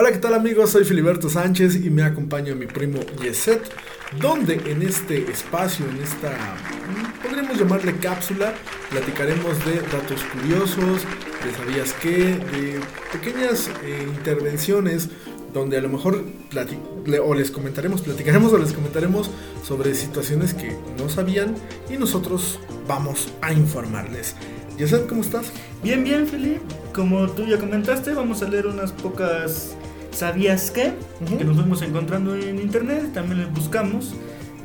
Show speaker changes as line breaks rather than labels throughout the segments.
Hola, ¿qué tal amigos? Soy Filiberto Sánchez y me acompaña mi primo Yeset, donde en este espacio, en esta, podríamos llamarle cápsula, platicaremos de datos curiosos, de sabías qué, de pequeñas eh, intervenciones donde a lo mejor o les comentaremos, platicaremos o les comentaremos sobre situaciones que no sabían y nosotros vamos a informarles. Yeset, ¿cómo estás?
Bien, bien, Felipe. Como tú ya comentaste, vamos a leer unas pocas ¿sabías qué? Que nos fuimos encontrando en internet. También les buscamos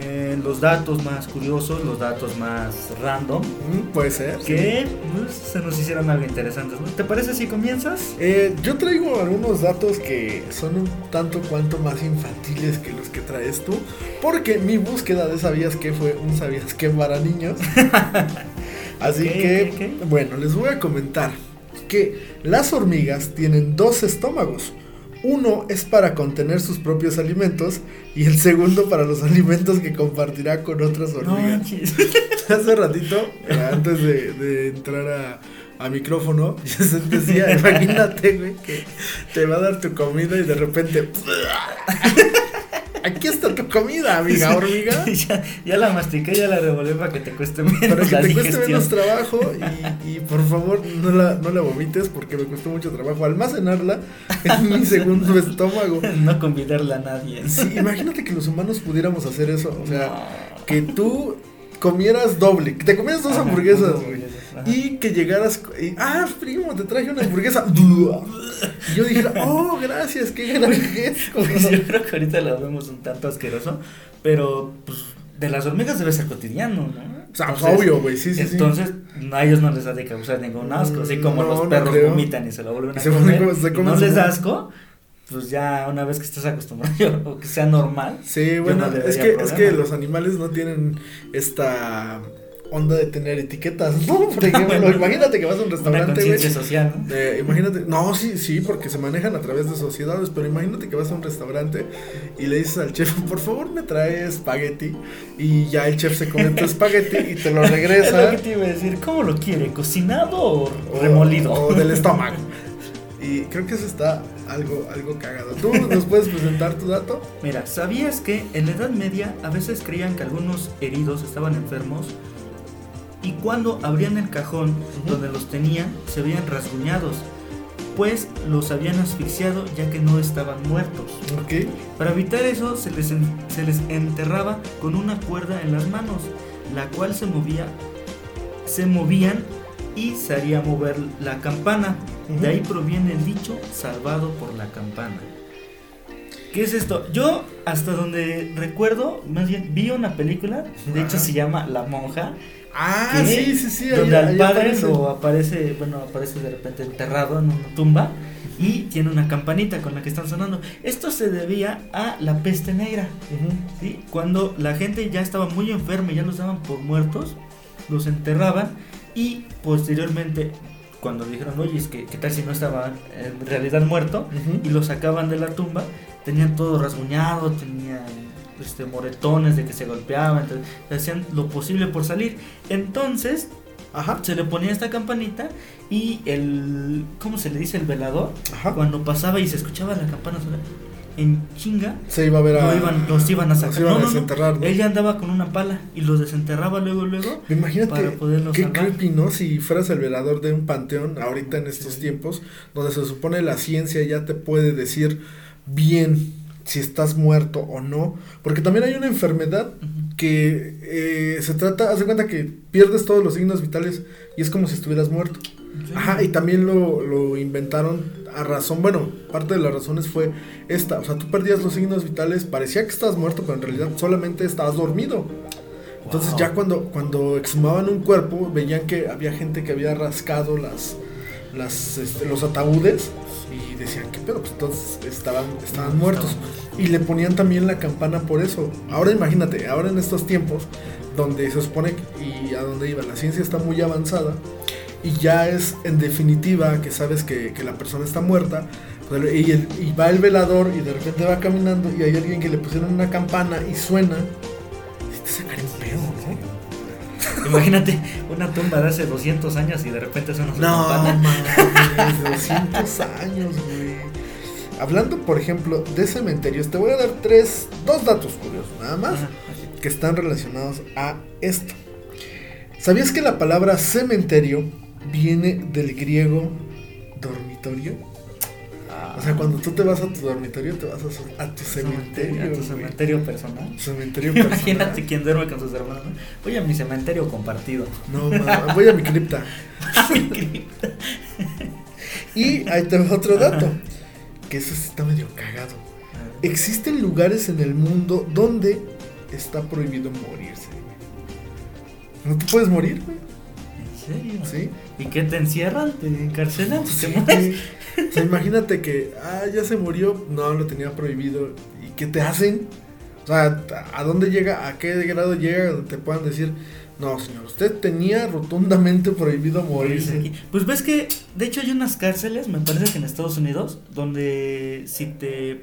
eh, los datos más curiosos, los datos más random.
Mm, Puede ser. sí.
Que pues, se nos hicieron algo interesantes. ¿no? ¿Te parece si comienzas?
Eh, yo traigo algunos datos que son un tanto cuanto más infantiles que los que traes tú, porque mi búsqueda de sabías que fue un sabías que para niños. Así que, bueno, les voy a comentar que las hormigas tienen dos estómagos. Uno es para contener sus propios alimentos y el segundo para los alimentos que compartirá con otras hormigas. Hace ratito, eh, antes de, de entrar a, a micrófono, yo decía, imagínate, güey, que te va a dar tu comida y de repente... Aquí está tu comida, amiga hormiga.
ya, ya la mastiqué, ya la revolví para que te cueste menos
Para que
la
te cueste menos trabajo y, y por favor no la, no la vomites porque me costó mucho trabajo almacenarla en mi segundo estómago.
No convidarla a nadie.
Sí, imagínate que los humanos pudiéramos hacer eso. O sea,
No.
que tú comieras doble, que te comieras dos hamburguesas, güey.
Ajá.
Y que llegaras, y, ah, primo, te traje una hamburguesa. Y yo dije, oh, gracias, qué gran gesto.
Pues yo creo que ahorita lo vemos un tanto asqueroso, pero pues de las hormigas debe ser cotidiano, ¿no?
O sea,
Entonces,
obvio, güey, sí, sí.
Entonces, no, a ellos no les ha de causar ningún asco, así como
No,
los
no
perros
creo.
vomitan y se lo vuelven a
se
comer,
se
no les da asco, pues ya una vez que estés acostumbrado o que sea normal.
Sí, bueno,
no
es, que, es que los animales no tienen esta onda de tener etiquetas, ¿no? Por ejemplo, imagínate que vas a un
Una
restaurante, güey.
social, ¿no?
Eh, imagínate, no, sí, sí, porque se manejan a través de sociedades, pero imagínate que vas a un restaurante y le dices al chef, por favor me trae espagueti, y ya el chef se come tu espagueti y te lo
Es lo
regresa.
que te iba a decir, ¿cómo lo quiere? ¿Cocinado o
o-
remolido?
O, del estómago. Y creo que eso está algo, algo cagado. ¿Tú nos puedes presentar tu dato?
Mira, ¿sabías que en la Edad Media a veces creían que algunos heridos estaban enfermos y cuando abrían el cajón donde los tenían se veían rasguñados, pues los habían asfixiado ya que no estaban muertos. Para evitar eso se les, en- se les enterraba con una cuerda en las manos, la cual se movía, se movían y se haría mover la campana. De ahí proviene el dicho salvado por la campana. ¿Qué es esto? Yo hasta donde recuerdo, más bien vi una película, de hecho se llama La monja,
Ah, sí, sí, sí.
donde
ahí-
al padre
aparece.
lo aparece, bueno, aparece de repente enterrado en una tumba y tiene una campanita con la que están sonando. Esto se debía a la peste negra. ¿sí? Cuando la gente ya estaba muy enferma y ya los daban por muertos, los enterraban y posteriormente, cuando dijeron, oye, es que, ¿qué tal si no estaba en realidad muerto? Y lo sacaban de la tumba, tenían todo rasguñado, tenían este, moretones de que se golpeaban, entonces hacían lo posible por salir. Entonces
Ajá.
se le ponía esta campanita y el, ¿cómo se le dice? El velador,
Ajá.
cuando pasaba y se escuchaba la campana sonar, en chinga,
Se iba a ver a.
lo iban, los iban a
los
sacar.
iban a
No, no, no.
desenterrar, ¿no?
Ella andaba con una pala y los desenterraba luego, luego.
Imagínate
para poderlos
qué
salvar.
creepy, ¿no? Si fueras el velador de un panteón ahorita en estos
Sí.
tiempos, donde se supone la ciencia ya te puede decir bien si estás muerto o no, porque también hay una enfermedad que eh, se trata, haz de cuenta que pierdes todos los signos vitales y es como si estuvieras muerto. Ajá, y también lo, lo inventaron a razón, bueno, parte de las razones fue esta, o sea, tú perdías los signos vitales, parecía que estabas muerto, pero en realidad solamente estabas dormido. Entonces
Wow.
ya cuando, cuando exhumaban un cuerpo, veían que había gente que había rascado las, las este, los ataúdes y decían, ¿qué pedo? Pues entonces estaban, estaban muertos. Y le ponían también la campana por eso. Ahora imagínate, ahora en estos tiempos, donde se supone que- y a donde iba, la ciencia está muy avanzada y ya es en definitiva que sabes que, que la persona está muerta. pues, Y, el- y va el velador y de repente va caminando y hay alguien que le pusieron una campana y suena. Y te sacaría un pedo.
Imagínate una tumba de hace 200 años y de repente su
No, mames, 200 años, güey. Hablando, por ejemplo, de cementerios, te voy a dar tres, dos datos curiosos, nada más,
Ajá.
que están relacionados a esto. ¿Sabías que la palabra cementerio viene del griego dormitorio? O sea, cuando tú te vas a tu dormitorio, te vas a, su- a tu cementerio.
A tu
güey.
cementerio personal.
Cementerio personal.
Imagínate quién duerme con sus hermanos. ¿no? Voy a mi cementerio compartido.
No, ma, voy a mi cripta. Y ahí te va otro dato. Que eso sí está medio cagado. Existen lugares en el mundo donde está prohibido morirse. No te puedes morir, güey. ¿Sí?
¿Y qué te encierran? ¿Te encarcelan? ¿Te
Sí.
mueres?
O sea, imagínate que, ah, ya se murió, no, lo tenía prohibido. ¿Y qué te hacen? O sea, ¿a dónde llega, a qué grado llega donde te puedan decir, no, señor, usted tenía rotundamente prohibido
Morirse
morirse?
aquí. Pues ves que, de hecho, hay unas cárceles, me parece que en Estados Unidos, donde si te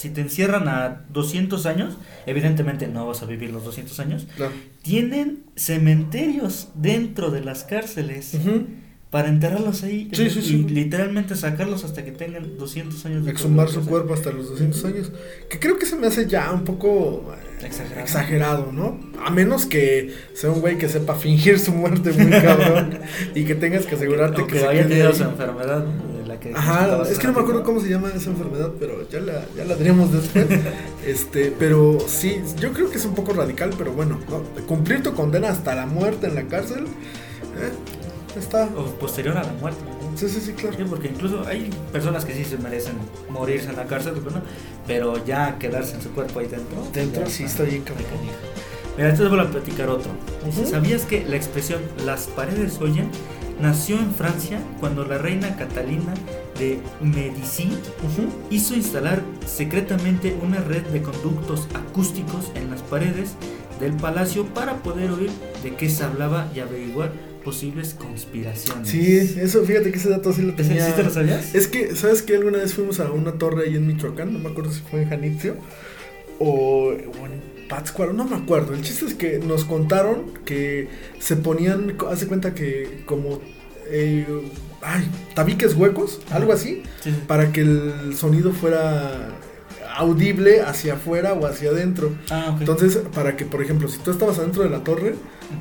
si te encierran a 200 años, evidentemente no vas a vivir los 200 años,
Claro.
tienen cementerios dentro de las cárceles
Ujú.
para enterrarlos ahí
Sí, sí,
y
sí.
literalmente sacarlos hasta que tengan 200 años de
Exhumar su
O
cuerpo hasta los 200 años. Que creo que se me hace ya un poco eh,
Exagerado.
exagerado, ¿no? A menos que sea un güey que sepa fingir su muerte muy cabrón y que tengas que asegurarte
O
que
que
se
haya tenido su enfermedad que
Ajá, es que no me acuerdo cómo se llama esa enfermedad, pero ya la, ya la diremos después. este, pero sí, yo creo que es un poco radical, pero bueno, ¿no? cumplir tu condena hasta la muerte en la cárcel, eh, está.
o posterior a la muerte. ¿no?
Sí, sí, sí, claro.
Sí, porque incluso hay personas que sí se merecen morirse en la cárcel, pero, no, pero ya quedarse en su cuerpo ahí dentro.
Dentro
ya
sí está bien.
Mira, entonces voy a platicar otro. ¿Sabías que la expresión las paredes oyen nació en Francia cuando la reina Catalina de Medici hizo instalar secretamente una red de conductos acústicos en las paredes del palacio para poder oír de qué se hablaba y averiguar posibles conspiraciones?
Sí, eso, fíjate que ese dato sí lo
¿Ese-
tenía.
¿Sí te lo sabías?
Es que, ¿sabes que Alguna vez fuimos a una torre ahí en Michoacán, no me acuerdo si fue en Janitzio o, o en Pátzcuaro, no me acuerdo. El chiste es que nos contaron que se ponían, hace cuenta que como, eh, ay, tabiques huecos, algo así,
Sí, sí.
para que el sonido fuera audible hacia afuera o hacia adentro.
Ah.
Entonces, para que, por ejemplo, si tú estabas adentro de la torre,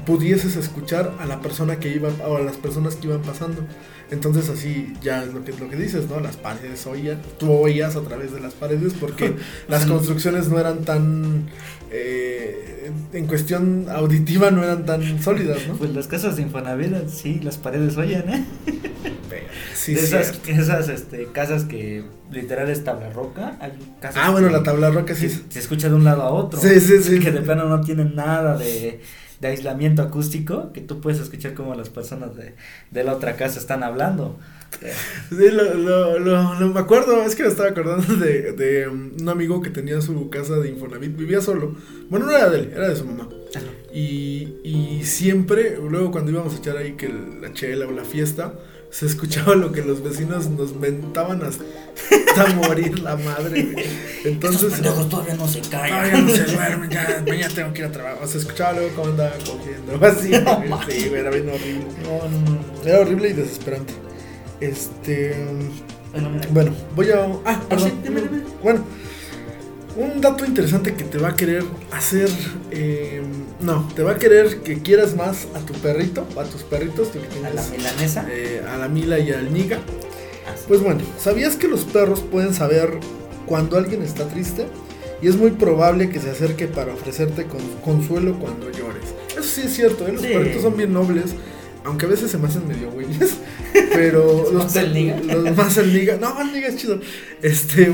pudieses escuchar a la persona que iba o a las personas que iban pasando. Entonces así ya es lo que lo que dices, ¿no? Las paredes oían, tú oías a través de las paredes porque las construcciones no eran tan eh, en cuestión auditiva no eran tan sólidas, ¿no?
Pues las casas de Infonavit, sí, las paredes oyen, ¿eh?
Sí,
de esas, esas este, casas que literal es tabla roca, hay casas
Ah, bueno, la tabla roca sí.
se,
es-
se escucha de un lado a otro.
Sí, sí, sí.
Que de plano no tienen nada de, de aislamiento acústico, que tú puedes escuchar como las personas de, de la otra casa están hablando.
Sí, lo, lo, lo- lo- me acuerdo, es que me estaba acordando de, de um, un amigo que tenía su casa de Infonavit, vivía solo. Bueno, no era de él, era de su mamá. Y, y siempre, luego cuando íbamos a echar ahí que la chela o la fiesta, se escuchaba lo que los vecinos nos mentaban hasta, morir la madre. Entonces,
Estos todavía no se callan.
todavía no se duermen, ya, mañana tengo que ir a trabajar. O se escuchaba luego cómo andaba cogiendo, así. Sí, era bien horrible.
No, no, no.
Era horrible y desesperante. Este.
Bueno,
voy a. Ah, perdón.
dime, dime.
Bueno, un dato interesante que te va a querer hacer. eh, no, te va a querer que quieras más a tu perrito a tus perritos. tú que
a la
tienes,
milanesa.
eh, a la Mila y al Niga.
Ah, sí.
Pues bueno, ¿sabías que los perros pueden saber cuando alguien está triste? Y es muy probable que se acerque para ofrecerte con- consuelo cuando llores. Eso sí es cierto, ¿eh? los
Sí.
perritos son bien nobles. Aunque a veces se me hacen medio güeyes. Pero los
¿Más el Niga?
Los más el Niga. No, el Niga es chido. Este.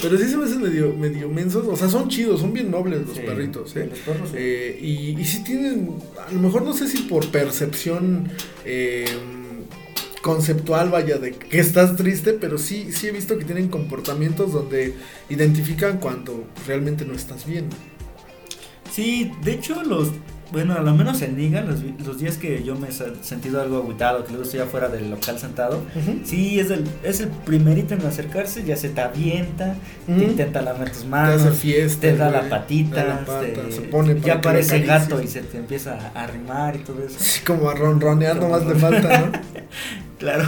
Pero sí se me hacen medio, medio mensos. O sea, son chidos, son bien nobles los
Sí,
perritos, ¿eh?
Los perros, sí.
Eh, y, y sí tienen, a lo mejor no sé si por percepción eh, conceptual, vaya, de que estás triste, pero sí, sí he visto que tienen comportamientos donde identifican cuando realmente no estás bien.
Sí, de hecho, los. Bueno, a lo menos en Niga, los, los días que yo me he sentido algo agüitado, que luego estoy afuera del local sentado, sí, es el, es el primerito en acercarse, ya se te avienta, te intenta lamer tus
Te
manos,
hace fiesta.
te da la patita,
te da la pata,
te-
se pone
ya
lo
gato y se te empieza a arrimar y todo eso.
Sí, como a ronronear
Como
nomás le falta, ¿no?
Claro,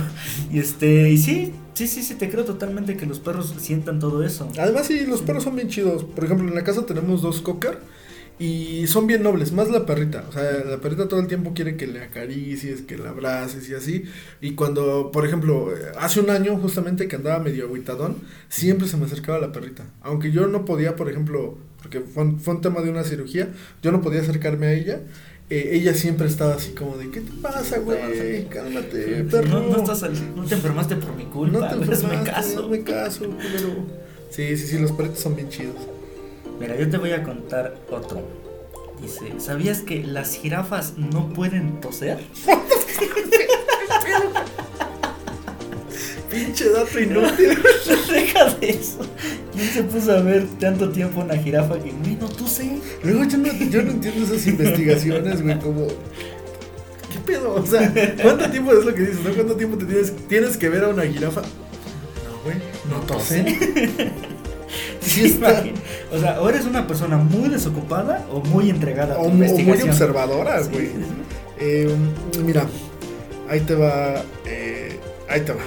y este, y sí, Sí, sí, sí, te creo totalmente que los perros sientan todo eso.
Además, sí, los perros son bien chidos. Por ejemplo, en la casa tenemos dos cocker y son bien nobles, más la perrita. O sea, la perrita todo el tiempo quiere que le acaricies, que la abraces y así. Y cuando, por ejemplo, hace un año justamente que andaba medio aguitadón, siempre se me acercaba la perrita. Aunque yo no podía, por ejemplo, porque fue un, fue un tema de una cirugía, yo no podía acercarme a ella. Eh, ella siempre estaba así como de, ¿qué te pasa, güey? Cálmate, perro.
No, no, estás al- no te enfermaste por mi culpa,
No te enfermaste,
caso.
hazme caso, culero. Sí, sí, sí, los perritos son bien chidos.
Mira, yo te voy a contar otro. Dice, ¿sabías que las jirafas no pueden toser?
Pinche dato inútil.
Deja de eso. ¿Quién se puso a ver tanto tiempo una jirafa que, güey, no tose?
Luego yo no, yo no entiendo esas investigaciones, güey, como... ¿Qué pedo? O sea, ¿cuánto tiempo es lo que dices, no? ¿Cuánto tiempo te tienes, tienes que ver a una jirafa? No, güey, no tose.
O sea, o eres una persona muy desocupada o muy entregada a tu
O, o muy observadora,
Sí,
güey.
sí, sí.
Eh, mira, ahí te va. eh, ahí te va.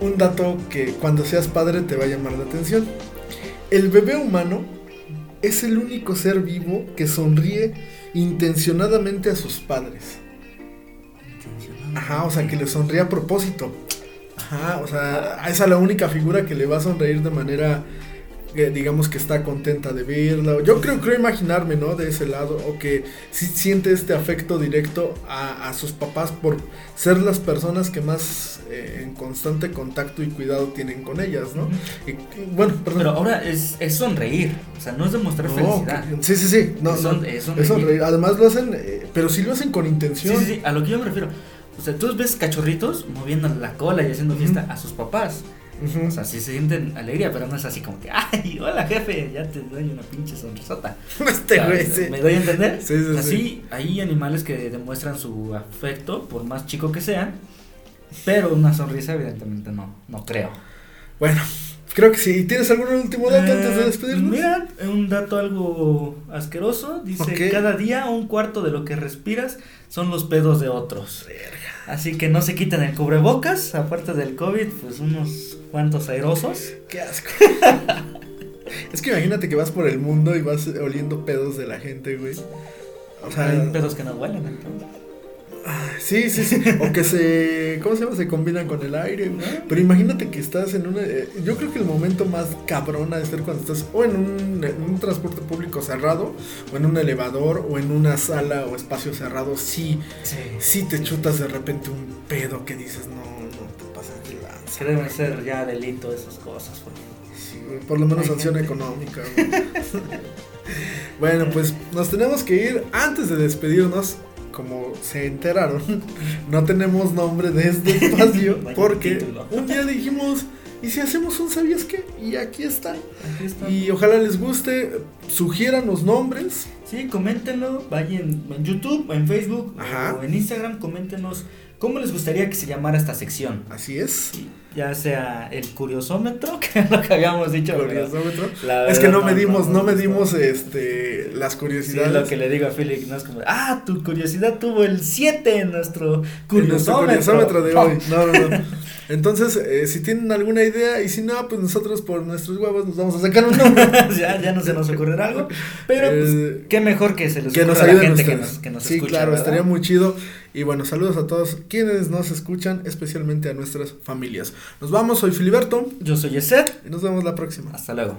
Un dato que cuando seas padre te va a llamar la atención. El bebé humano es el único ser vivo que sonríe intencionadamente a sus padres. Ajá, o sea, que le sonríe a propósito. Ajá, o sea, esa es la única figura que le va a sonreír de manera, eh, digamos que está contenta de verla. Yo creo, creo imaginarme, ¿no? De ese lado, o que sí siente este afecto directo a, a sus papás por ser las personas que más eh, en constante contacto y cuidado tienen con ellas, ¿no? Y, y, bueno, perdón.
Pero ahora es, es sonreír, o sea, no es demostrar
No,
felicidad.
que- sí, sí, sí. No,
Es
no,
son- es sonreír.
es sonreír. Además lo hacen, eh, pero sí lo hacen con intención.
sí, sí, a lo que yo me refiero. O sea, tú ves cachorritos moviendo la cola y haciendo fiesta a sus papás. O sea, sí se sienten alegría, pero no es así como que, ay, hola jefe, ya te doy una pinche sonrisota.
este
O sea,
güey, sí.
¿Me doy a entender?
Sí, sí, sí.
Así, hay animales que demuestran su afecto, por más chico que sean, pero una sonrisa evidentemente no, no creo.
Bueno, creo que sí. ¿Tienes algún último dato antes de
Eh,
despedirnos?
Mira, un dato algo asqueroso. Dice, cada día un cuarto de lo que respiras son los pedos de otros. Así que no se quiten el cubrebocas, aparte del COVID, pues unos cuantos airosos.
Qué asco. es que imagínate que vas por el mundo y vas oliendo pedos de la gente, güey. O sea,
Hay pedos que no huelen, entonces.
Sí, sí, sí. O que se. ¿Cómo se llama? Se combinan con el aire. Pero imagínate que estás en una. eh, yo creo que el momento más cabrón ha de ser cuando estás o en un, en un transporte público cerrado, o en un elevador, o en una sala o espacio cerrado. Sí,
Sí.
sí te chutas de repente un pedo que dices, no, no te pasas de lanza.
Que deben ser ya delito esas cosas, güey.
Sí, güey, por lo menos
Hay
sanción
gente.
económica. güey. bueno, pues nos tenemos que ir antes de despedirnos. Como se enteraron, no tenemos nombre de este espacio porque un día dijimos, ¿y si hacemos un sabías qué? Y aquí está.
Aquí está.
Y ojalá les guste, sugieran los nombres.
Sí, coméntenlo, vayan en YouTube, en Facebook
Ajá.
o en Instagram, coméntenos cómo les gustaría que se llamara esta sección.
Así es.
Ya sea el curiosómetro, que es lo que habíamos dicho.
Curiosómetro.
la
Es que
verdad
no medimos, no,
gustó.
medimos este las
Sí,
curiosidades.
lo que le digo a Philip, no es como, ah, tu curiosidad tuvo el 7 en nuestro
En nuestro
curiosómetro.
curiosómetro de hoy. No, no, no. Entonces, eh, si tienen alguna idea y si no, pues nosotros por nuestros huevos nos vamos a sacar un nombre.
ya, ya no se nos ocurrirá algo. Pero, pues,
Eh,
qué mejor que se les
que
ocurra
nos
a la gente que nos, que nos
sí,
escucha.
claro,
¿verdad?
estaría muy chido. Y bueno, saludos a todos quienes nos escuchan, especialmente a nuestras familias. Nos vamos, soy Filiberto
Yo soy Eset.
y nos vemos la próxima.
Hasta luego.